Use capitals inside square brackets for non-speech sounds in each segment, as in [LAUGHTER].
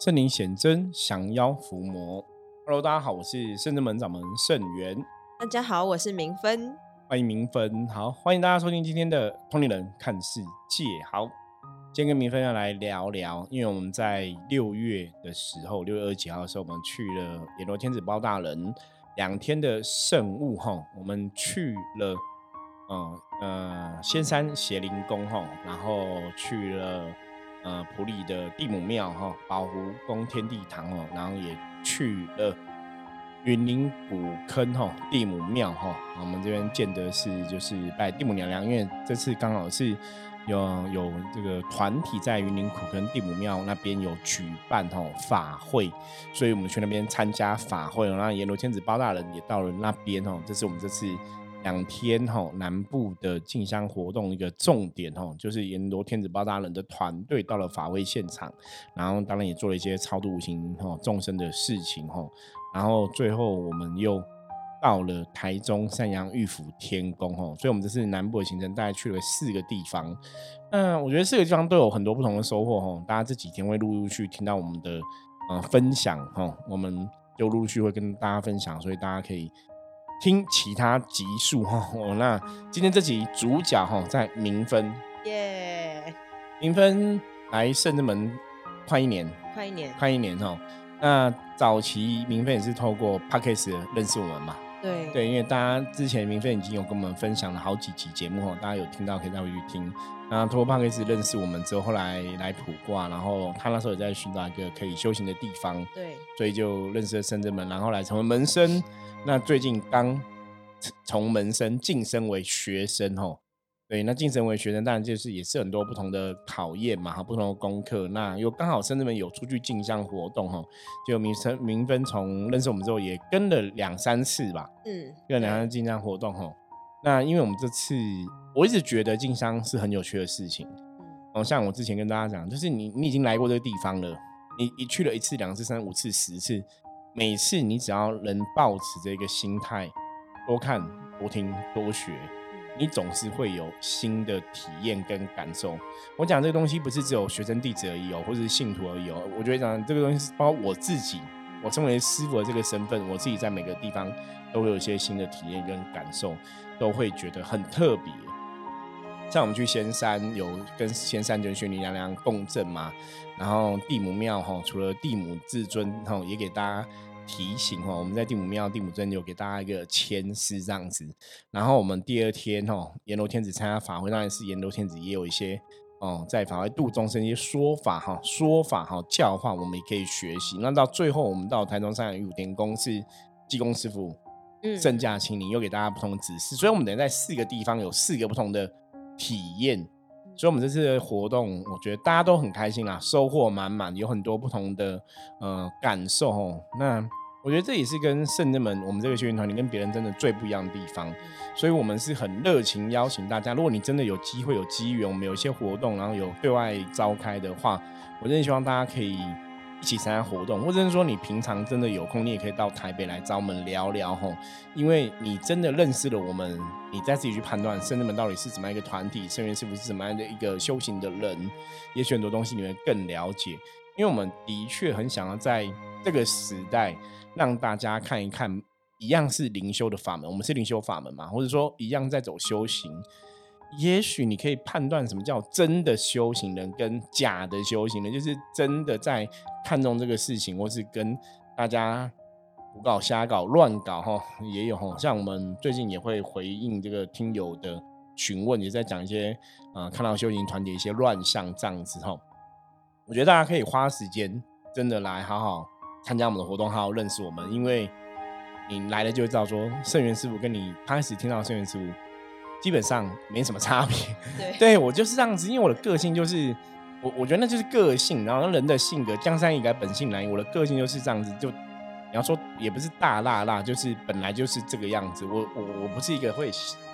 圣灵显真，降妖伏魔。Hello，大家好，我是圣真门掌门圣元。大家好，我是明芬。欢迎明芬，好，欢迎大家收听今天的《通灵人看世界》。好，今天跟明芬要来聊聊，因为我们在六月的时候，六月二十几号的时候，我们去了阎罗天子包大人两天的圣物哈，我们去了，嗯呃，仙山邪灵宫哈，然后去了。呃，普里的地母庙哈，宝湖宫天地堂哦，然后也去了云林古坑哈，地母庙哈。我们这边见的是就是拜地母娘娘，因为这次刚好是有有这个团体在云林古坑地母庙那边有举办哈法会，所以我们去那边参加法会，然后阎罗天子包大人也到了那边哦。这是我们这次。两天哈，南部的进香活动一个重点哈，就是阎罗天子包大人的团队到了法会现场，然后当然也做了一些超度无形哈众生的事情哈，然后最后我们又到了台中三阳玉府天宫哈，所以我们这次南部的行程大概去了四个地方，嗯，我觉得四个地方都有很多不同的收获哈，大家这几天会陆陆续听到我们的呃分享哈，我们就陆陆续会跟大家分享，所以大家可以。听其他集数哈，哦，那今天这集主角哈在明分耶，明分来圣之门快一年，快一年，快一年哈。那早期明分也是透过 p a c k a g e 认识我们嘛？对对，因为大家之前明分已经有跟我们分享了好几集节目哈，大家有听到可以再回去听。那透过 p a c k a g e 认识我们之后，后来来卜卦，然后他那时候也在寻找一个可以修行的地方，对，所以就认识了圣之门，然后来成为门生。那最近刚从门生晋升为学生吼，对，那晋升为学生当然就是也是很多不同的考验嘛，哈，不同的功课。那又刚好生子们有出去进香活动哈，就名称名分从认识我们之后也跟了两三次吧，嗯，跟了两三次进香活动哈。那因为我们这次我一直觉得进商是很有趣的事情，嗯，像我之前跟大家讲，就是你你已经来过这个地方了，你你去了一次、两次、三五次、十次。每次你只要能保持这个心态，多看、多听、多学，你总是会有新的体验跟感受。我讲这个东西不是只有学生弟子而已哦，或者是信徒而已哦。我觉得讲这个东西是包括我自己，我身为师傅的这个身份，我自己在每个地方都会有一些新的体验跟感受，都会觉得很特别。像我们去仙山，有跟仙山真玄女娘娘共振嘛，然后地母庙哈，除了地母至尊哈，也给大家提醒哈，我们在地母庙地母尊有给大家一个签诗这样子。然后我们第二天哦，阎罗天子参加法会，当然是阎罗天子也有一些哦，在法会度众生一些说法哈，说法哈教化，我们也可以学习。那到最后，我们到台中山五天宫是济公师傅，嗯，圣驾亲临，又给大家不同的指示。所以，我们等于在四个地方有四个不同的。体验，所以我们这次的活动，我觉得大家都很开心啦，收获满满，有很多不同的呃感受哦。那我觉得这也是跟圣人们，我们这个学员团体跟别人真的最不一样的地方，所以我们是很热情邀请大家，如果你真的有机会有机缘，我们有一些活动，然后有对外召开的话，我真的希望大家可以。一起参加活动，或者是说你平常真的有空，你也可以到台北来找我们聊聊吼。因为你真的认识了我们，你再自己去判断圣人们到底是怎么样一个团体，圣人是不是怎么样的一个修行的人，也许很多东西你会更了解。因为我们的确很想要在这个时代让大家看一看，一样是灵修的法门，我们是灵修法门嘛，或者说一样在走修行。也许你可以判断什么叫真的修行人跟假的修行人，就是真的在看重这个事情，或是跟大家胡搞瞎搞乱搞哈，也有哈。像我们最近也会回应这个听友的询问，也在讲一些啊，看到修行团体一些乱象这样子哈。我觉得大家可以花时间真的来好好参加我们的活动，好好认识我们，因为你来了就会知道说圣元师傅跟你开始听到圣元师傅。基本上没什么差别，对，[LAUGHS] 对我就是这样子，因为我的个性就是，我我觉得那就是个性，然后人的性格，江山易改，本性难移，我的个性就是这样子，就你要说也不是大辣辣，就是本来就是这个样子，我我我不是一个会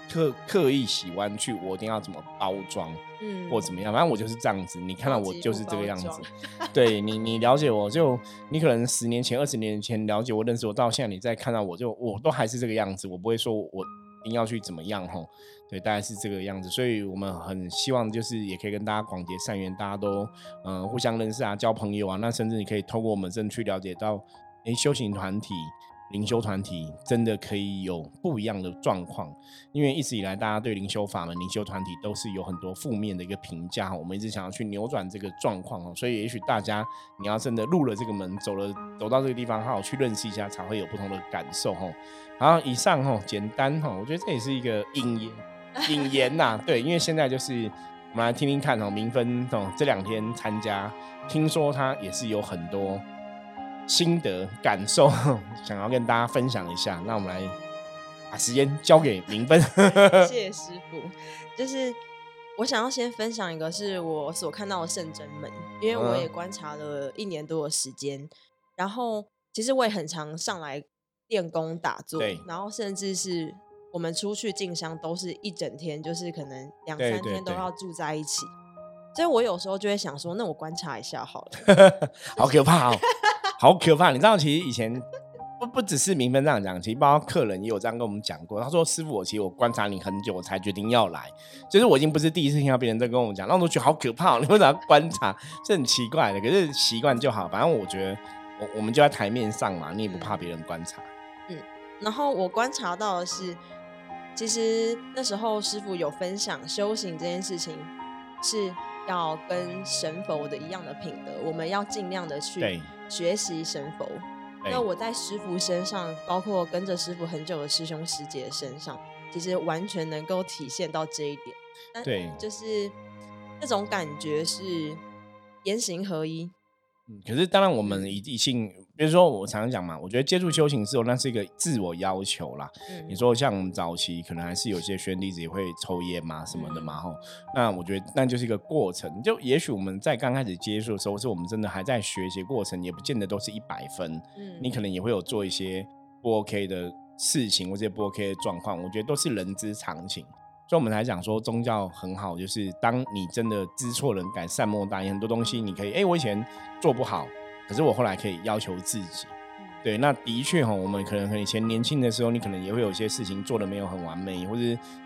刻刻意喜欢去我一定要怎么包装，嗯，或怎么样，反正我就是这样子，你看到我就是这个样子，对你你了解我就你可能十年前二十年前了解我认识我到现在你再看到我就我都还是这个样子，我不会说我。定要去怎么样吼。对，大概是这个样子，所以我们很希望就是也可以跟大家广结善缘，大家都嗯互相认识啊，交朋友啊，那甚至你可以透过我们真去了解到，哎，修行团体。灵修团体真的可以有不一样的状况，因为一直以来大家对灵修法门、灵修团体都是有很多负面的一个评价我们一直想要去扭转这个状况哦，所以也许大家你要真的入了这个门，走了走到这个地方，好好去认识一下，才会有不同的感受哈。然后以上哈，简单哈，我觉得这也是一个引言，[LAUGHS] 引言呐，对，因为现在就是我们来听听看哦，明分哦这两天参加，听说他也是有很多。心得感受，想要跟大家分享一下。那我们来把时间交给明芬。[LAUGHS] [LAUGHS] 谢谢师傅。就是我想要先分享一个是我所看到的圣真门，因为我也观察了一年多的时间。然后其实我也很常上来练功打坐，然后甚至是我们出去进香都是一整天，就是可能两三天都要住在一起。所以我有时候就会想说，那我观察一下好了。[LAUGHS] 好可怕哦！好可怕！你知道，其实以前不不只是明分这样讲，其实包括客人也有这样跟我们讲过。他说：“师傅，我其实我观察你很久，我才决定要来。就是我已经不是第一次听到别人在跟我们讲，那我觉得好可怕。你为什么要观察？是很奇怪的。可是习惯就好。反正我觉得，我我们就在台面上嘛，你也不怕别人观察。嗯。然后我观察到的是，其实那时候师傅有分享修行这件事情是。要跟神佛的一样的品德，我们要尽量的去学习神佛。那我在师傅身上，包括跟着师傅很久的师兄师姐身上，其实完全能够体现到这一点。对，就是那种感觉是言行合一。嗯，可是当然我们一定性。比如说，我常常讲嘛，我觉得接触修行之后，那是一个自我要求啦。你说像我们早期可能还是有些学弟子也会抽烟嘛什么的嘛吼，那我觉得那就是一个过程。就也许我们在刚开始接触的时候，是我们真的还在学习过程，也不见得都是一百分。嗯，你可能也会有做一些不 OK 的事情，或者不 OK 的状况，我觉得都是人之常情。所以我们才讲说宗教很好，就是当你真的知错能改，善莫大焉，很多东西你可以，哎，我以前做不好。可是我后来可以要求自己，对，那的确哈，我们可能以前年轻的时候，你可能也会有些事情做的没有很完美，或者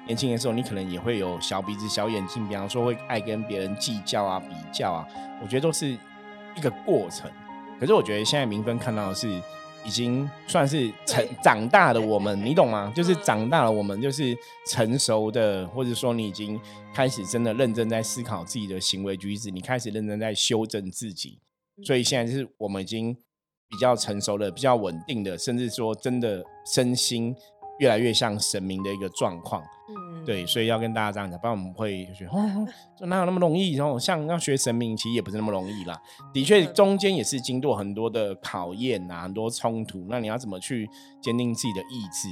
年轻的时候，你可能也会有小鼻子小眼睛，比方说会爱跟别人计较啊、比较啊，我觉得都是一个过程。可是我觉得现在明分看到的是，已经算是成长大的我们，你懂吗？就是长大了，我们就是成熟的，或者说你已经开始真的认真在思考自己的行为举止，你开始认真在修正自己。所以现在就是我们已经比较成熟的、比较稳定的，甚至说真的身心越来越像神明的一个状况。嗯，对，所以要跟大家这样讲，不然我们会觉得哪有那么容易？然后像要学神明，其实也不是那么容易啦。的确，中间也是经过很多的考验啊，很多冲突。那你要怎么去坚定自己的意志？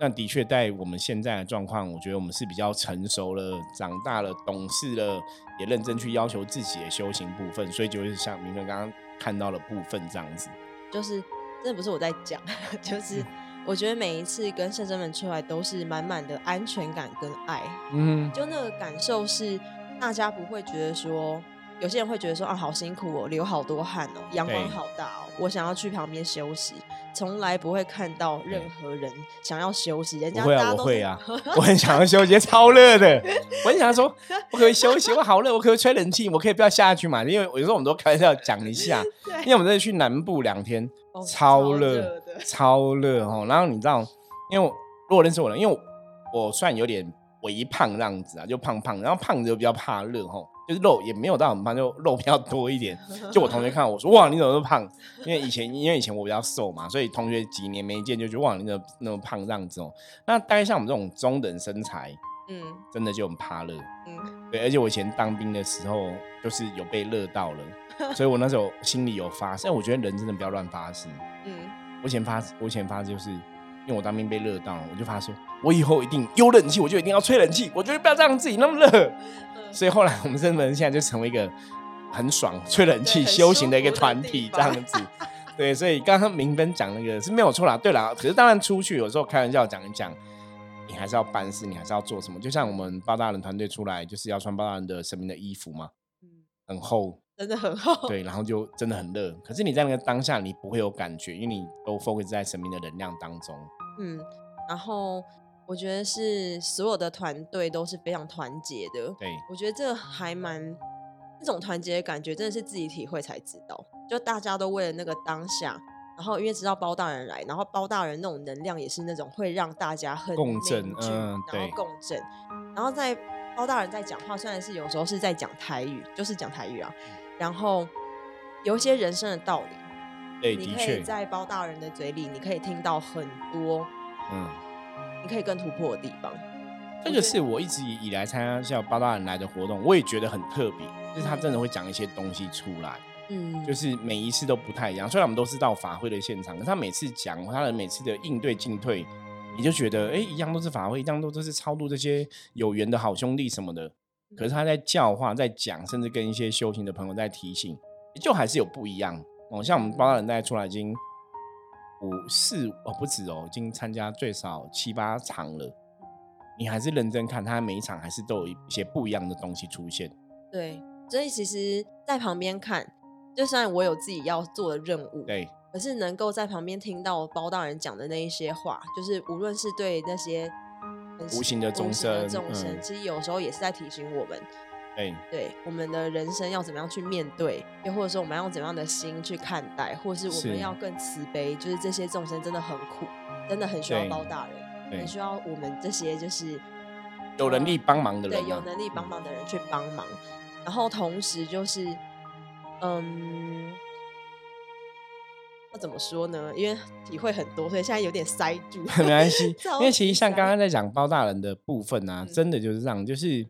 那的确，在我们现在的状况，我觉得我们是比较成熟了、长大了、懂事了，也认真去要求自己的修行部分，所以就是像明明刚刚看到的部分这样子。就是，真的不是我在讲，[LAUGHS] 就是我觉得每一次跟圣真们出来，都是满满的安全感跟爱。嗯，就那个感受是，大家不会觉得说。有些人会觉得说啊，好辛苦哦，流好多汗哦，阳光好大哦，我想要去旁边休息，从来不会看到任何人想要休息。人家会啊，我会啊，[LAUGHS] 我很想要休息，超热的，我很想说，我可以休息，我好热，我可以吹冷气，我可以不要下去嘛？因为有时候我们都开玩笑讲一下，[LAUGHS] 因为我们这次去南部两天，超热，超热哦。然后你知道，因为如果认识我了，因为我算有点微胖这样子啊，就胖胖，然后胖子又比较怕热吼。就是肉也没有到很胖，就肉比较多一点。就我同学看我说：“哇，你怎么那么胖？”因为以前因为以前我比较瘦嘛，所以同学几年没见就觉得：“哇，你怎么那么胖这样子哦？”那大概像我们这种中等身材，嗯，真的就很怕热。嗯，对，而且我以前当兵的时候就是有被热到了，[LAUGHS] 所以我那时候心里有发誓，我觉得人真的不要乱发誓。嗯，我以前发我以前发誓就是，因为我当兵被热到了，我就发说，我以后一定有冷气，我就一定要吹冷气，我绝对不要让自己那么热。所以后来我们真的现在就成为一个很爽、吹冷气、修行的一个团体这样子。对，所以刚刚明芬讲那个是没有错啦。对啦，可是当然出去有时候开玩笑讲一讲，你还是要办事，你还是要做什么。就像我们包大人团队出来，就是要穿包大人的神明的衣服嘛，嗯，很厚，真的很厚。对，然后就真的很热。可是你在那个当下，你不会有感觉，因为你都 focus 在神明的能量当中。嗯，然后。我觉得是所有的团队都是非常团结的。对，我觉得这还蛮那种团结的感觉，真的是自己体会才知道。就大家都为了那个当下，然后因为知道包大人来，然后包大人那种能量也是那种会让大家很共振，嗯，然后共振，然后在包大人在讲话，虽然是有时候是在讲台语，就是讲台语啊，然后有一些人生的道理。对，你可以在包大人的嘴里，你可以听到很多，嗯，你可以更突破的地方。这个是我一直以来参加像包大人来的活动，我也觉得很特别，就是他真的会讲一些东西出来，嗯，就是每一次都不太一样。虽然我们都是到法会的现场，可是他每次讲他的每次的应对进退，你就觉得哎，一样都是法会，一样都都是超度这些有缘的好兄弟什么的。可是他在教化，在讲，甚至跟一些修行的朋友在提醒，就还是有不一样。哦，像我们包大人大概出来已经五四哦不止哦，已经参加最少七八场了。你还是认真看，他每一场还是都有一些不一样的东西出现。对，所以其实，在旁边看，就算我有自己要做的任务，对，可是能够在旁边听到包大人讲的那一些话，就是无论是对那些无形的众生，众生，其实有时候也是在提醒我们。对，对，我们的人生要怎么样去面对，又或者说我们要用怎样的心去看待，或是我们要更慈悲，就是这些众生真的很苦，真的很需要包大人，很需要我们这些就是有能力帮忙的人，对，有能力帮忙的人去帮忙。然后同时就是，嗯，那怎么说呢？因为体会很多，所以现在有点塞住，[LAUGHS] 没关系。因为其实像刚刚在讲包大人的部分啊，真的就是这样，就是。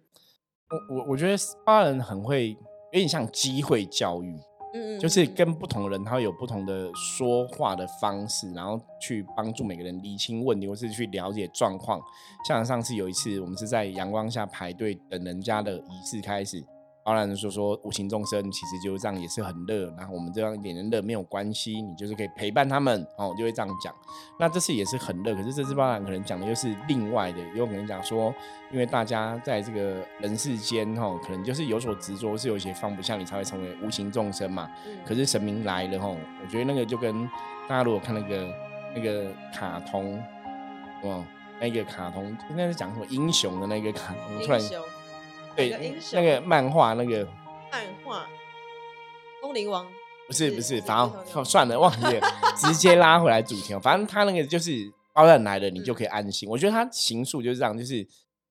我我我觉得巴人很会，有点像机会教育，嗯嗯，就是跟不同的人，他会有不同的说话的方式，然后去帮助每个人理清问题，或是去了解状况。像上次有一次，我们是在阳光下排队等人家的仪式开始。当然说说无形众生其实就是这样，也是很热。然后我们这样一点点热没有关系，你就是可以陪伴他们哦，就会这样讲。那这次也是很热，可是这次包兰可能讲的又是另外的，有可能讲说，因为大家在这个人世间哈，可能就是有所执着，是有些放不下，你才会成为无形众生嘛。可是神明来了哈，我觉得那个就跟大家如果看那个那个卡通，哦，那个卡通应该是讲什么英雄的那个卡通，突然。对，那个漫画那个漫画《风铃王》不是不是，反正算了，忘记了，直接拉回来主题。反正他那个就是包大人来了，你就可以安心。我觉得他行数就是这样，就是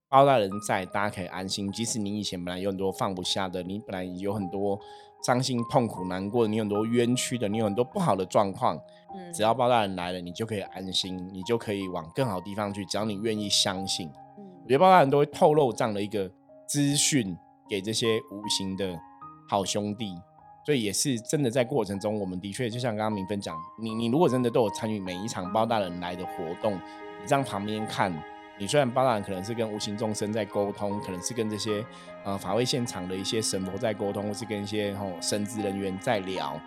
包大人在，大家可以安心。即使你以前本来有很多放不下的，你本来有很多伤心、痛苦、难过，你有很多冤屈的，你有很多不好的状况，嗯，只要包大人来了，你就可以安心，你就可以往更好地方去。只要你愿意相信，嗯，我觉得包大人都会透露这样的一个。资讯给这些无形的好兄弟，所以也是真的在过程中，我们的确就像刚刚明芬讲，你你如果真的都有参与每一场包大人来的活动，你这样旁边看，你虽然包大人可能是跟无形众生在沟通，可能是跟这些呃法会现场的一些神佛在沟通，或是跟一些吼神职人员在聊，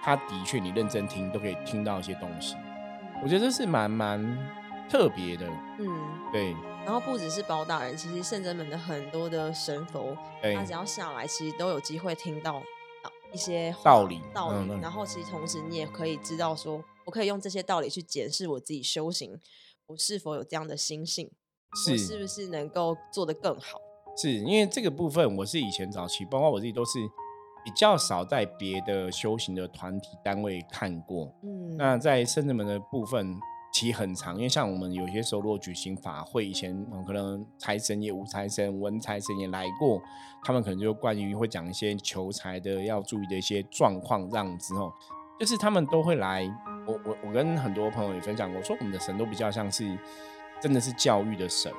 他的确你认真听都可以听到一些东西，我觉得这是蛮蛮特别的，嗯，对。然后不只是包大人，其实圣真门的很多的神佛，他只要下来，其实都有机会听到一些道理。道理。然后其实同时你也可以知道，说我可以用这些道理去检视我自己修行，我是否有这样的心性，是是不是能够做得更好？是因为这个部分，我是以前早期，包括我自己都是比较少在别的修行的团体单位看过。嗯，那在圣真门的部分。期很长，因为像我们有些时候如果举行法会，以前可能财神也、五财神、文财神也来过，他们可能就关于会讲一些求财的要注意的一些状况，这样子哦，就是他们都会来。我我我跟很多朋友也分享过，说我们的神都比较像是真的是教育的神。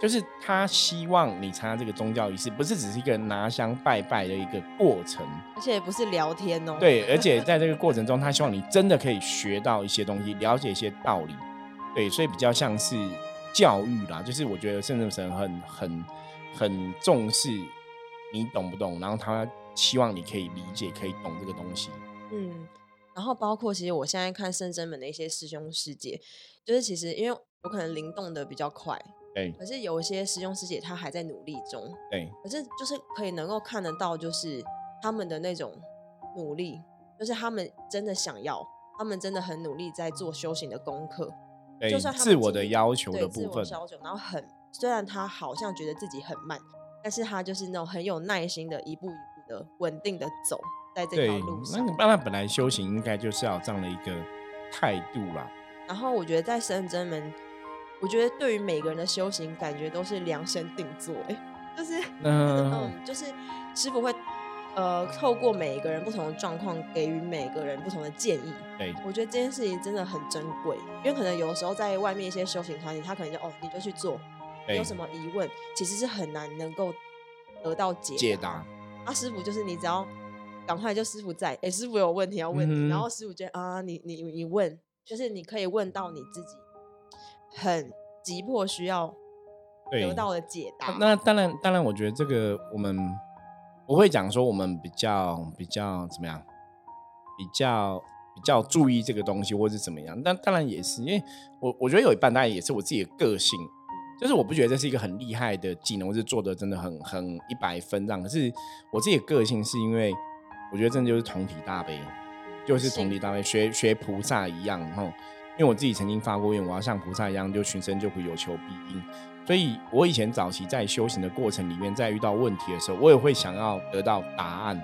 就是他希望你参加这个宗教仪式，不是只是一个拿香拜拜的一个过程，而且不是聊天哦。对，而且 [LAUGHS] 在这个过程中，他希望你真的可以学到一些东西，了解一些道理。对，所以比较像是教育啦。就是我觉得圣至神很很很重视你懂不懂，然后他希望你可以理解、可以懂这个东西。嗯，然后包括其实我现在看圣真门的一些师兄师姐，就是其实因为我可能灵动的比较快。可是有一些师兄师姐他还在努力中，对，可是就是可以能够看得到，就是他们的那种努力，就是他们真的想要，他们真的很努力在做修行的功课，就算自我的要求的部分，要求，然后很虽然他好像觉得自己很慢，但是他就是那种很有耐心的，一步一步的稳定的走在这条路上。那本来修行应该就是要这样的一个态度啦。然后我觉得在深圳门，我觉得对于每个人的修行，感觉都是量身定做，哎，就是 [LAUGHS] 嗯，就是师傅会。呃，透过每一个人不同的状况，给予每个人不同的建议。对，我觉得这件事情真的很珍贵，因为可能有时候在外面一些修行团体，他可能就哦，你就去做，有什么疑问，其实是很难能够得到解解答。啊，师傅就是你只要赶快就师傅在，哎，师傅有问题要问你，然后师傅觉得啊，你你你问，就是你可以问到你自己很急迫需要得到的解答。那当然，当然，我觉得这个我们。不会讲说，我们比较比较怎么样，比较比较注意这个东西，或是怎么样。但当然也是，因为我我觉得有一半当然也是我自己的个性，就是我不觉得这是一个很厉害的技能，或是做的真的很很一百分这样。可是我自己的个性是因为我觉得真的就是同体大悲，就是同体大悲，学学菩萨一样哈。因为我自己曾经发过愿，我要像菩萨一样，就寻声救苦，有求必应。所以，我以前早期在修行的过程里面，在遇到问题的时候，我也会想要得到答案。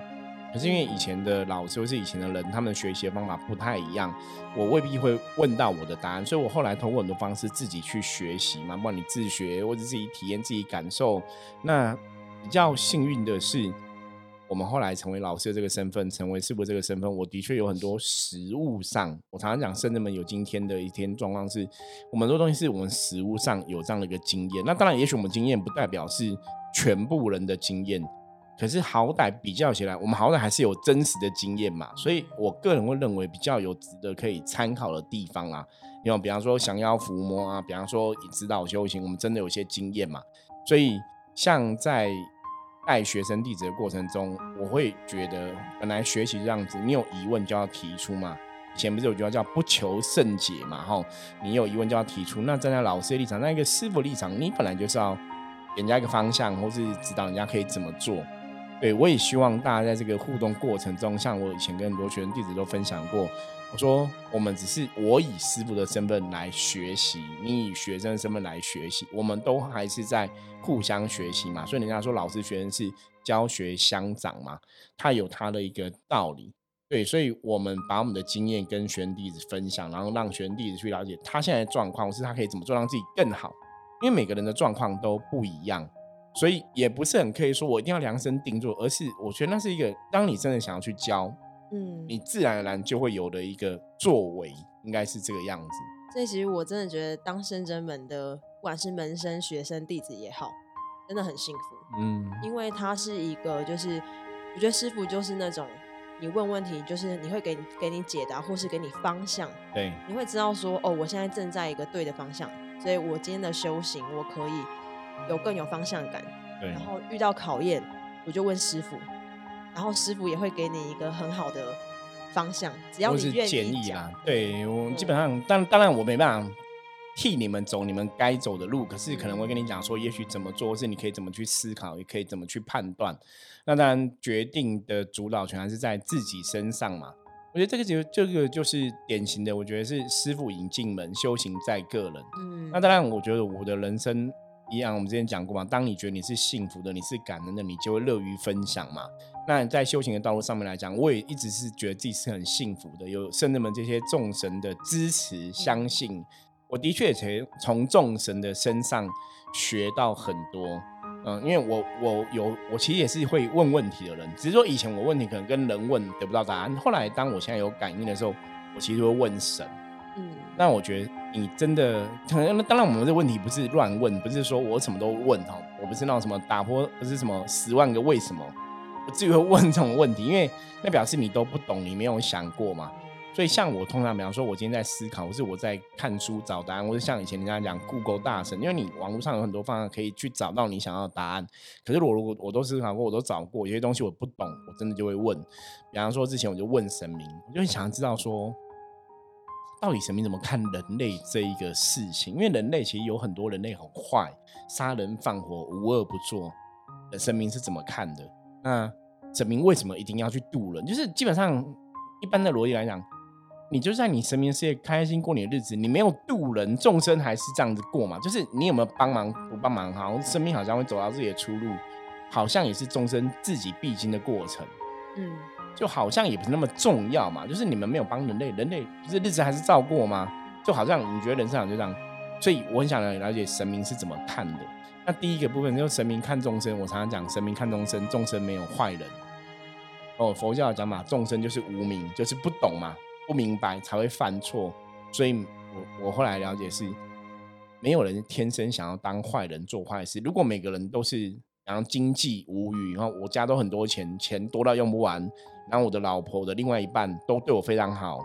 可是因为以前的老师或是以前的人，他们学习的方法不太一样，我未必会问到我的答案。所以我后来通过很多方式自己去学习嘛，不管你自学或者自己体验、自己感受。那比较幸运的是。我们后来成为老师的这个身份，成为师傅这个身份，我的确有很多实物上，我常常讲，圣人们有今天的一天状况，是我们很多东西是我们实物上有这样的一个经验。那当然，也许我们经验不代表是全部人的经验，可是好歹比较起来，我们好歹还是有真实的经验嘛。所以我个人会认为比较有值得可以参考的地方啊，因为比方说降妖伏魔啊，比方说指导修行，我们真的有些经验嘛。所以像在。带学生弟子的过程中，我会觉得本来学习这样子，你有疑问就要提出嘛。以前不是有句话叫“不求甚解”嘛，吼，你有疑问就要提出。那站在老师的立场，那一个师傅立场，你本来就是要给人家一个方向，或是指导人家可以怎么做。对我也希望大家在这个互动过程中，像我以前跟很多学生弟子都分享过。我说，我们只是我以师傅的身份来学习，你以学生的身份来学习，我们都还是在互相学习嘛。所以人家说老师学生是教学相长嘛，他有他的一个道理。对，所以我们把我们的经验跟学生弟子分享，然后让学生弟子去了解他现在的状况，是他可以怎么做让自己更好。因为每个人的状况都不一样，所以也不是很可以说我一定要量身定做，而是我觉得那是一个，当你真的想要去教。嗯，你自然而然就会有的一个作为，应该是这个样子。所以其实我真的觉得，当深真门的，不管是门生、学生、弟子也好，真的很幸福。嗯，因为他是一个，就是我觉得师傅就是那种，你问问题，就是你会给给你解答，或是给你方向。对，你会知道说，哦，我现在正在一个对的方向，所以我今天的修行，我可以有更有方向感。对，然后遇到考验，我就问师傅。然后师傅也会给你一个很好的方向，只要你愿意建议啦。对我基本上，当当然我没办法替你们走你们该走的路，可是可能会跟你讲说，也许怎么做，是你可以怎么去思考，也可以怎么去判断。那当然，决定的主导权还是在自己身上嘛。我觉得这个就这个就是典型的，我觉得是师傅引进门，修行在个人。嗯，那当然，我觉得我的人生一样，我们之前讲过嘛。当你觉得你是幸福的，你是感恩的，你就会乐于分享嘛。那在修行的道路上面来讲，我也一直是觉得自己是很幸福的，有圣人们这些众神的支持，相信我的确也从众神的身上学到很多。嗯，因为我我有我其实也是会问问题的人，只是说以前我问题可能跟人问得不到答案，后来当我现在有感应的时候，我其实会问神。嗯，那我觉得你真的可能当然我们的问题不是乱问，不是说我什么都问哈，我不是那种什么打破，不是什么十万个为什么。不至于会问这种问题，因为那表示你都不懂，你没有想过嘛。所以像我通常，比方说，我今天在思考，或是我在看书找答案，或是像以前人家讲 Google 大神，因为你网络上有很多方法可以去找到你想要的答案。可是我如果我都思考过，我都找过，有些东西我不懂，我真的就会问。比方说之前我就问神明，我就想知道说，到底神明怎么看人类这一个事情？因为人类其实有很多人类很坏，杀人放火，无恶不作，神明是怎么看的？那神明为什么一定要去渡人？就是基本上一般的逻辑来讲，你就在你神明世界开心过你的日子，你没有渡人，众生还是这样子过嘛？就是你有没有帮忙不帮忙，好像生命好像会走到自己的出路，好像也是众生自己必经的过程。嗯，就好像也不是那么重要嘛。就是你们没有帮人类，人类不是日子还是照过吗？就好像你觉得人生就这样，所以我很想了解神明是怎么看的。那第一个部分就是神明看众生，我常常讲神明看众生，众生没有坏人。哦，佛教讲嘛，众生就是无明，就是不懂嘛，不明白才会犯错。所以我我后来了解是，没有人天生想要当坏人做坏事。如果每个人都是然后经济无余，然后我家都很多钱，钱多到用不完，然后我的老婆的另外一半都对我非常好，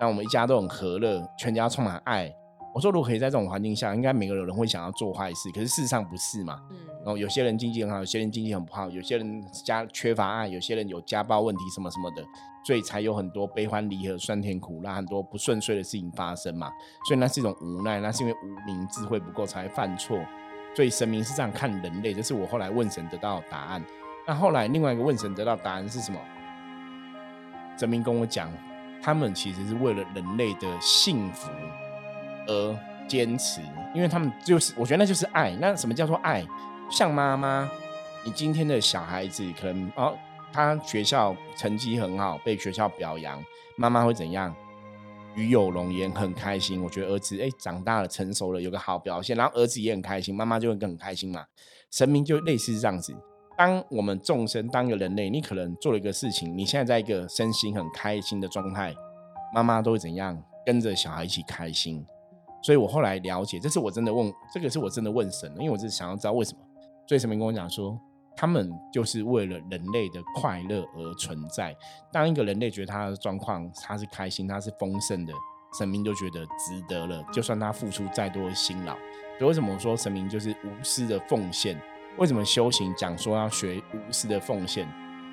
那我们一家都很和乐，全家充满爱。我说，如果可以在这种环境下，应该每个人会想要做坏事，可是事实上不是嘛？嗯。然后有些人经济很好，有些人经济很不好，有些人家缺乏爱，有些人有家暴问题什么什么的，所以才有很多悲欢离合、酸甜苦辣，很多不顺遂的事情发生嘛。所以那是一种无奈，那是因为无名智慧不够才犯错。所以神明是这样看人类，这是我后来问神得到答案。那后来另外一个问神得到答案是什么？神明跟我讲，他们其实是为了人类的幸福。而坚持，因为他们就是，我觉得那就是爱。那什么叫做爱？像妈妈，你今天的小孩子可能哦，他学校成绩很好，被学校表扬，妈妈会怎样？与有容颜，很开心。我觉得儿子哎，长大了，成熟了，有个好表现，然后儿子也很开心，妈妈就会更开心嘛。神明就类似这样子。当我们众生当一个人类，你可能做了一个事情，你现在在一个身心很开心的状态，妈妈都会怎样？跟着小孩一起开心。所以我后来了解，这是我真的问，这个是我真的问神了，因为我是想要知道为什么。所以神明跟我讲说，他们就是为了人类的快乐而存在。当一个人类觉得他的状况他是开心，他是丰盛的，神明就觉得值得了。就算他付出再多的辛劳，所以为什么说神明就是无私的奉献？为什么修行讲说要学无私的奉献？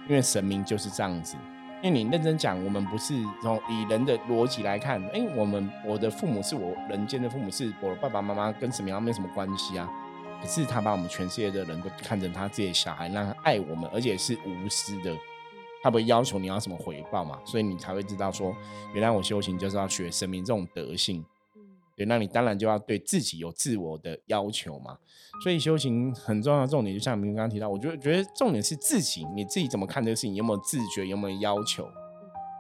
因为神明就是这样子。因为你认真讲，我们不是从以人的逻辑来看，哎，我们我的父母是我人间的父母，是我的爸爸妈妈，跟什么样没什么关系啊？可是他把我们全世界的人都看成他自己的小孩，让他爱我们，而且是无私的，他不会要求你要什么回报嘛？所以你才会知道说，原来我修行就是要学神明这种德性。对，那你当然就要对自己有自我的要求嘛。所以修行很重要的重点，就像明刚刚提到，我觉得觉得重点是自己，你自己怎么看这个事情，有没有自觉，有没有要求，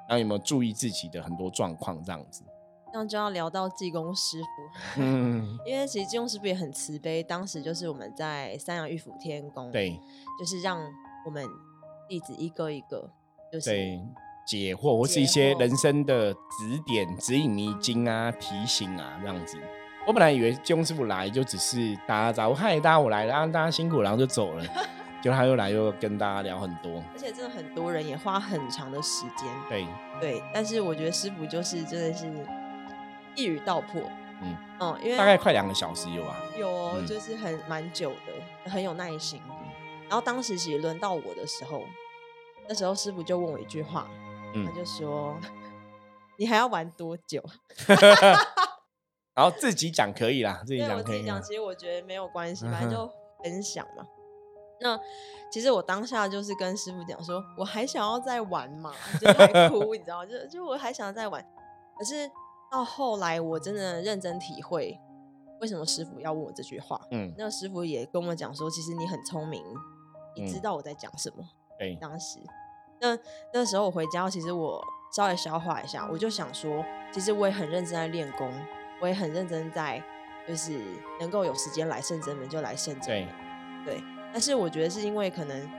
然后有没有注意自己的很多状况，这样子。这样就要聊到济公师傅，嗯，[LAUGHS] 因为其实济公师傅也很慈悲，当时就是我们在三阳玉府天宫，对，就是让我们弟子一个一个，就是。解惑或是一些人生的指点、指引迷津啊、提醒啊，这样子。我本来以为金庸师傅来就只是打个招呼，嗨，大家我来了，大家辛苦，然后就走了。[LAUGHS] 就他又来又跟大家聊很多，而且真的很多人也花很长的时间。对对，但是我觉得师傅就是真的是一语道破。嗯嗯，因为大概快两个小时有吧？有，就是很蛮久的，很有耐心。然后当时其实轮到我的时候，那时候师傅就问我一句话。他就说：“ [LAUGHS] 你还要玩多久？” [LAUGHS] [LAUGHS] 然后自己讲可以啦，自己讲可以。我自己讲，其实我觉得没有关系，反正就分享嘛。那其实我当下就是跟师傅讲说，我还想要再玩嘛，就在哭，你知道，就就我还想要再玩。可是到后来，我真的认真体会为什么师傅要问我这句话。嗯，那师傅也跟我讲说，其实你很聪明，你知道我在讲什么。对，当时。那那时候我回家，其实我稍微消化一下，我就想说，其实我也很认真在练功，我也很认真在，就是能够有时间来圣真门就来圣真门，对。但是我觉得是因为可能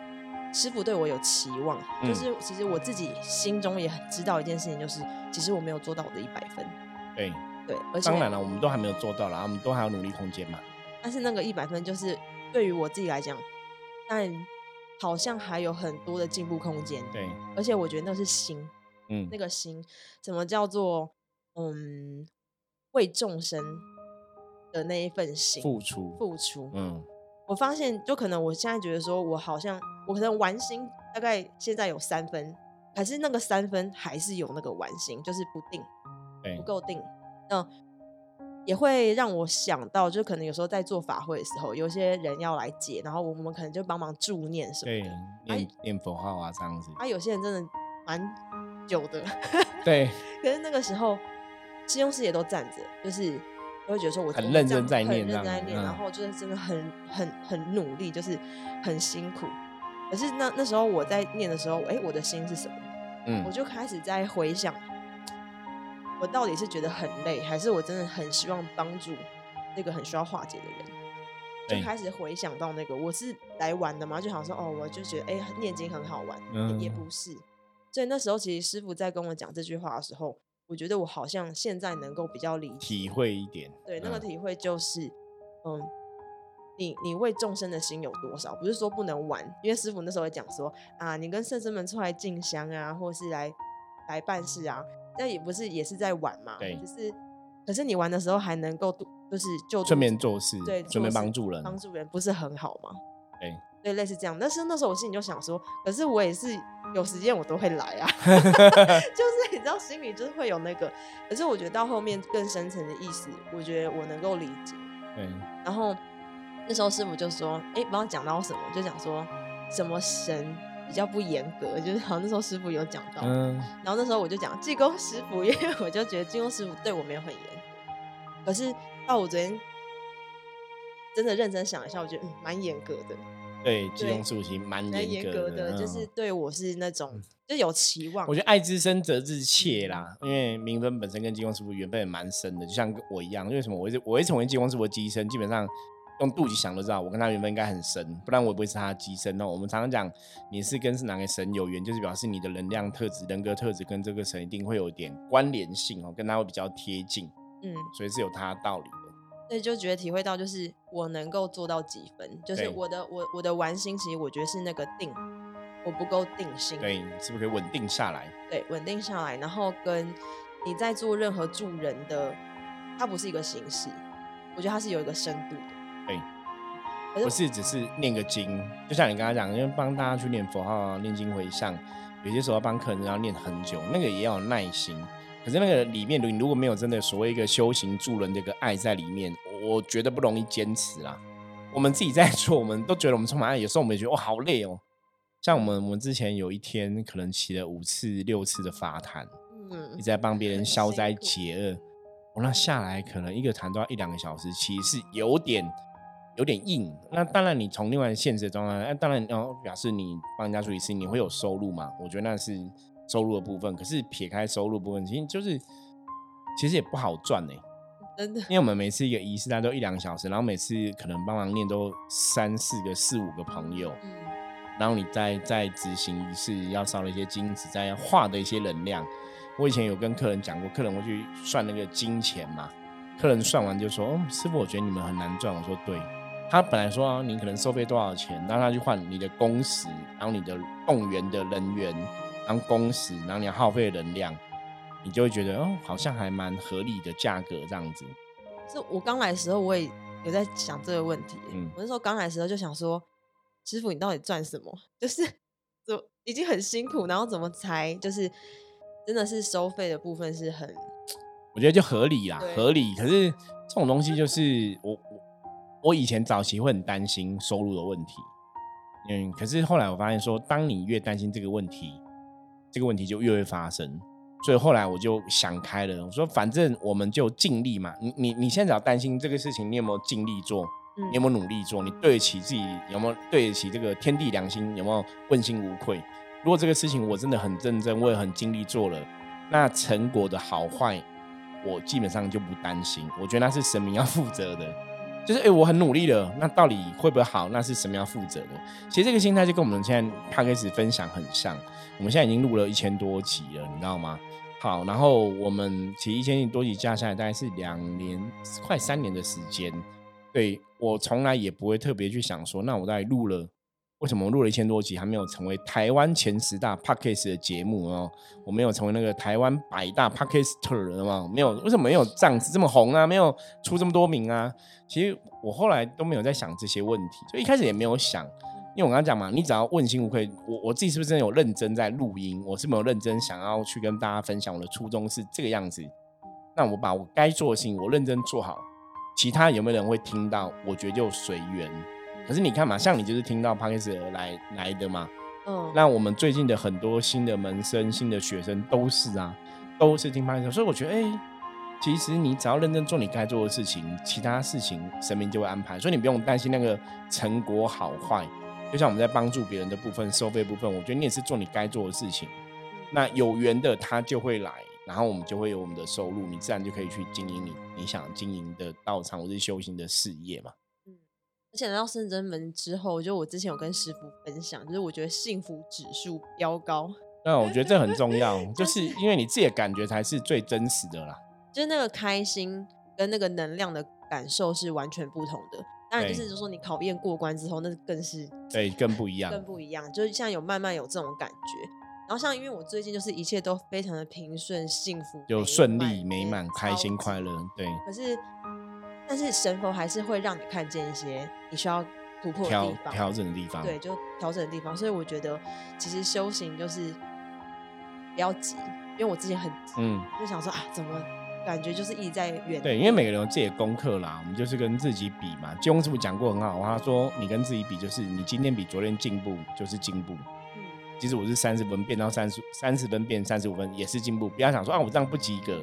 师傅对我有期望，就是其实我自己心中也很知道一件事情，就是其实我没有做到我的一百分。对对，而且当然了，我们都还没有做到啦，我们都还有努力空间嘛。但是那个一百分，就是对于我自己来讲，但。好像还有很多的进步空间，对，而且我觉得那是心，嗯，那个心，怎么叫做嗯为众生的那一份心付出付出，嗯，我发现就可能我现在觉得说我好像我可能玩心大概现在有三分，可是那个三分还是有那个玩心，就是不定，不够定，那。也会让我想到，就可能有时候在做法会的时候，有些人要来解，然后我们可能就帮忙助念什么的，念念佛号啊这样子。啊，有些人真的蛮久的，对。[LAUGHS] 可是那个时候，师兄师姐都站着，就是会觉得说我很认真在念，很认真在念，然后就是真的很很很努力，就是很辛苦。可是那那时候我在念的时候，哎，我的心是什么？嗯，我就开始在回想，我到底是觉得很累，还是我真的很希望帮助那个很需要化解的人？就开始回想到那个，我是来玩的嘛，就想说，哦，我就觉得，哎，念经很好玩，也不是。所以那时候，其实师傅在跟我讲这句话的时候，我觉得我好像现在能够比较理体会一点。对，那个体会就是，嗯。你你为众生的心有多少？不是说不能玩，因为师傅那时候会讲说啊，你跟圣僧们出来进香啊，或是来来办事啊，那也不是也是在玩嘛。对。只是，可是你玩的时候还能够就是就顺便做事，对，顺便帮助人，帮助人不是很好吗？对，对，类似这样。但是那时候我心里就想说，可是我也是有时间我都会来啊 [LAUGHS] [LAUGHS] 就是你知道心里就是会有那个。可是我觉得到后面更深层的意思，我觉得我能够理解。对。然后。那时候师傅就说：“哎，不知道讲到什么，就讲说什么神比较不严格，就是好像那时候师傅有讲到。然后那时候我就讲济公师傅，因为我就觉得济公师傅对我没有很严格。可是到我昨天真的认真想一下，我觉得嗯，蛮严格的。对，济公师傅其实蛮严格的，就是对我是那种就有期望。我觉得爱之深则之切啦，因为明分本身跟济公师傅缘分也蛮深的，就像我一样。为什么我会我会成为济公师傅的机身？基本上。用肚脐想都知道，我跟他缘分应该很深，不然我也不会是他的机身哦。我们常常讲，你是跟是哪个神有缘，就是表示你的能量特质、人格特质跟这个神一定会有点关联性哦，跟他会比较贴近。嗯，所以是有他的道理的。所以就觉得体会到，就是我能够做到几分，就是我的我我的玩心，其实我觉得是那个定，我不够定心。对，是不是可以稳定下来？对，稳定下来，然后跟你在做任何助人的，它不是一个形式，我觉得它是有一个深度的。对，不是只是念个经，就像你刚刚讲，因为帮大家去念佛号、念经回向，有些时候帮客人要念很久，那个也要有耐心。可是那个里面，你如果没有真的所谓一个修行助人的一个爱在里面，我觉得不容易坚持啦。我们自己在 [LAUGHS] 做，我们都觉得我们充满爱，有时候我们也觉得哇好累哦。像我们，我们之前有一天可能起了五次、六次的法坛，嗯，你在帮别人消灾解厄，我那下来可能一个坛都要一两个小时，其实是有点。有点硬，那当然你从另外现实的状态，那当然然后表示你帮人家处理事情，你会有收入嘛？我觉得那是收入的部分。可是撇开收入部分，其实就是其实也不好赚呢。[LAUGHS] 真的，因为我们每次一个仪式，大概都一两个小时，然后每次可能帮忙念都三四个、四五个朋友，嗯，然后你再再执行仪式，要烧了一些金子，再化的一些能量。我以前有跟客人讲过，客人会去算那个金钱嘛？客人算完就说：“哦，师傅，我觉得你们很难赚。”我说：“对。”他本来说啊，你可能收费多少钱，然后他去换你的工时，然后你的动员的人员，然后工时，然后你要耗费的能量，你就会觉得哦，好像还蛮合理的价格这样子。是我刚来的时候，我也有在想这个问题。嗯，我那时候刚来的时候就想说，师傅，你到底赚什么？[LAUGHS] 就是就已经很辛苦，然后怎么才就是真的是收费的部分是很，我觉得就合理啦，合理。可是这种东西就是我。我以前早期会很担心收入的问题，嗯，可是后来我发现说，当你越担心这个问题，这个问题就越会发生。所以后来我就想开了，我说反正我们就尽力嘛。你你你现在只要担心这个事情，你有没有尽力做？你有没有努力做？你对得起自己？有没有对得起这个天地良心？有没有问心无愧？如果这个事情我真的很认真，我也很尽力做了，那成果的好坏，我基本上就不担心。我觉得那是神明要负责的。就是哎，我很努力了，那到底会不会好？那是什么要负责的？其实这个心态就跟我们现在刚开始分享很像。我们现在已经录了一千多集了，你知道吗？好，然后我们其实一千多集加下来大概是两年快三年的时间。对我从来也不会特别去想说，那我在录了。为什么我录了一千多集还没有成为台湾前十大 podcast 的节目哦？我没有成为那个台湾百大 podcaster 吗？没有，为什么没有这样子这么红啊？没有出这么多名啊？其实我后来都没有在想这些问题，就一开始也没有想，因为我刚刚讲嘛，你只要问心无愧，我我自己是不是真的有认真在录音？我是没有认真想要去跟大家分享我的初衷是这个样子。那我把我该做的事情我认真做好，其他有没有人会听到？我觉得就随缘。可是你看嘛，像你就是听到 p a r k e 来来的嘛，嗯，那我们最近的很多新的门生、新的学生都是啊，都是听派的。所以我觉得，哎，其实你只要认真做你该做的事情，其他事情神明就会安排。所以你不用担心那个成果好坏。就像我们在帮助别人的部分、收费部分，我觉得你也是做你该做的事情。那有缘的他就会来，然后我们就会有我们的收入，你自然就可以去经营你你想经营的道场或是修行的事业嘛。嗯，而且来到圣真门之后，就我之前有跟师傅分享，就是我觉得幸福指数飙高。[LAUGHS] 那我觉得这很重要，就是因为你自己的感觉才是最真实的啦。就是那个开心跟那个能量的感受是完全不同的。当然，就是说你考验过关之后，那更是对更不一样，更不一样。就是像有慢慢有这种感觉，然后像因为我最近就是一切都非常的平顺、幸福，有顺利、美满、开心、快乐。对。可是，但是神佛还是会让你看见一些你需要突破的地方、调整的地方。对，就调整的地方。所以我觉得，其实修行就是不要急，因为我之前很嗯，就想说啊，怎么？感觉就是一直在远对，因为每个人有自己的功课啦，我们就是跟自己比嘛。金庸师傅讲过很好，他说你跟自己比，就是你今天比昨天进步就是进步。嗯，即使我是三十分变到三十三十分变三十五分也是进步。不要想说啊，我这样不及格，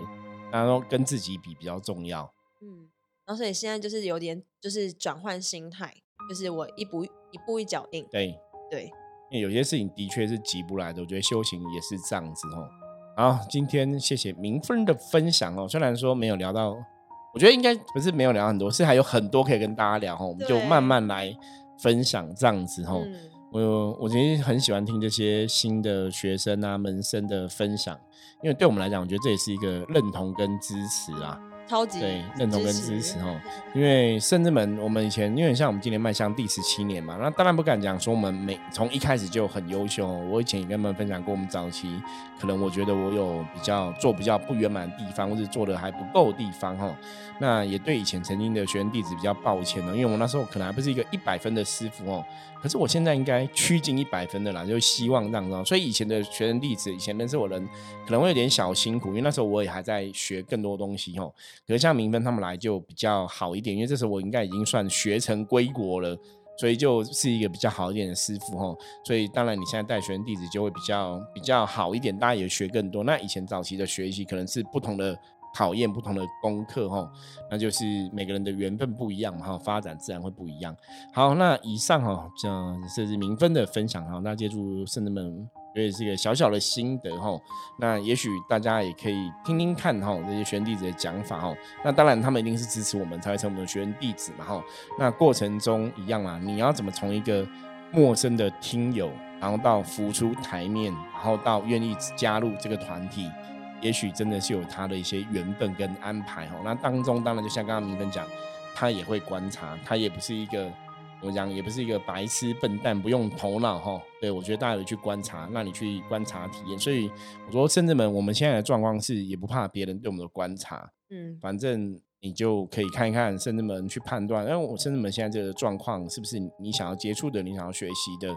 然后跟自己比比较重要。嗯，然后所以现在就是有点就是转换心态，就是我一步一步一脚印。对对，因为有些事情的确是急不来的，我觉得修行也是这样子哦。好，今天谢谢明芬的分享哦。虽然说没有聊到，我觉得应该不是没有聊很多，是还有很多可以跟大家聊哈。我们就慢慢来分享这样子哈。我我其实很喜欢听这些新的学生啊门生的分享，因为对我们来讲，我觉得这也是一个认同跟支持啊。超级对认同跟支持哦，[LAUGHS] 因为圣智门，我们以前因为像我们今年迈向第十七年嘛，那当然不敢讲说我们每从一开始就很优秀。我以前也跟他们分享过，我们早期可能我觉得我有比较做比较不圆满的地方，或者做的还不够的地方哈。那也对以前曾经的学生弟子比较抱歉呢，因为我那时候可能还不是一个一百分的师傅哦。可是我现在应该趋近一百分的啦，就希望让让。所以以前的学生弟子，以前认识我人可能会有点小辛苦，因为那时候我也还在学更多东西哦。可是像明芬他们来就比较好一点，因为这时候我应该已经算学成归国了，所以就是一个比较好一点的师傅哈。所以当然你现在带学生弟子就会比较比较好一点，大家也学更多。那以前早期的学习可能是不同的。考验不同的功课哈，那就是每个人的缘分不一样嘛哈，发展自然会不一样。好，那以上哈，这这是明分的分享哈，那借助圣人们，觉得是一个小小的心得哈。那也许大家也可以听听看哈，这些学员弟子的讲法哈。那当然他们一定是支持我们才会成为我们的学员弟子嘛哈。那过程中一样啊，你要怎么从一个陌生的听友，然后到浮出台面，然后到愿意加入这个团体。也许真的是有他的一些缘分跟安排哈，那当中当然就像刚刚明芬讲，他也会观察，他也不是一个我讲也不是一个白痴笨蛋，不用头脑哈。对我觉得大家有去观察，那你去观察体验。所以我说，甚至们我们现在的状况是，也不怕别人对我们的观察，嗯，反正你就可以看一看，甚至们去判断，因为我甚至们现在这个状况是不是你想要接触的，你想要学习的。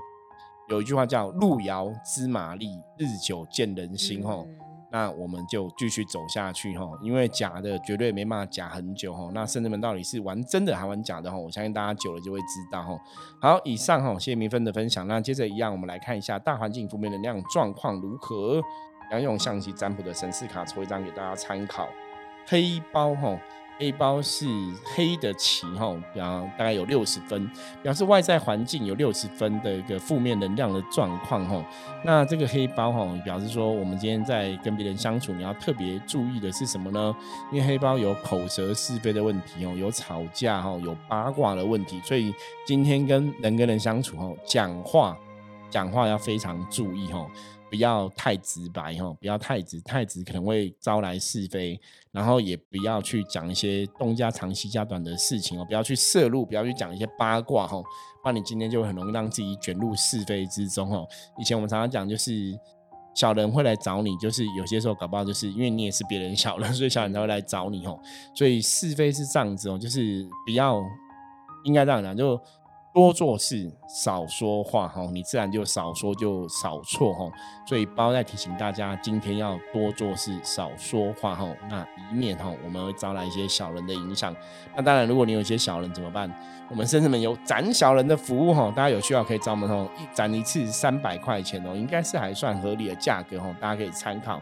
有一句话叫“路遥知马力，日久见人心”哈。那我们就继续走下去哈，因为假的绝对没办法假很久哈。那圣人们到底是玩真的还玩假的哈？我相信大家久了就会知道哈。好，以上哈，谢谢明芬的分享。那接着一样，我们来看一下大环境负面能量状况如何。要用象棋占卜的神士卡抽一张给大家参考。黑包哈。黑包是黑的旗哈，然后大概有六十分，表示外在环境有六十分的一个负面能量的状况哈。那这个黑包哈，表示说我们今天在跟别人相处，你要特别注意的是什么呢？因为黑包有口舌是非的问题哦，有吵架哈，有八卦的问题，所以今天跟人跟人相处哈，讲话讲话要非常注意哈。不要太直白哈，不要太直，太直可能会招来是非。然后也不要去讲一些东家长西家短的事情哦，不要去摄入，不要去讲一些八卦哈，不然你今天就很容易让自己卷入是非之中哦。以前我们常常讲，就是小人会来找你，就是有些时候搞不好就是因为你也是别人小人，[LAUGHS] 所以小人才会来找你哦。所以是非是这样子哦，就是不要应该这样讲，就多做事，少说话，哈，你自然就少说就少错，哈。所以包在提醒大家，今天要多做事，少说话，哈。那以免哈，我们会招来一些小人的影响。那当然，如果你有一些小人怎么办？我们甚至们有斩小人的服务，哈，大家有需要可以找我们，哈，一斩一次三百块钱哦，应该是还算合理的价格，哈，大家可以参考。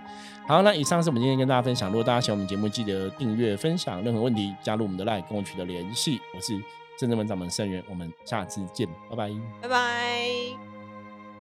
好，那以上是我们今天跟大家分享。如果大家喜欢我们节目，记得订阅、分享。任何问题，加入我们的 LINE 跟我取得联系。我是。圣正门掌门圣元，我们下次见，拜拜，拜拜。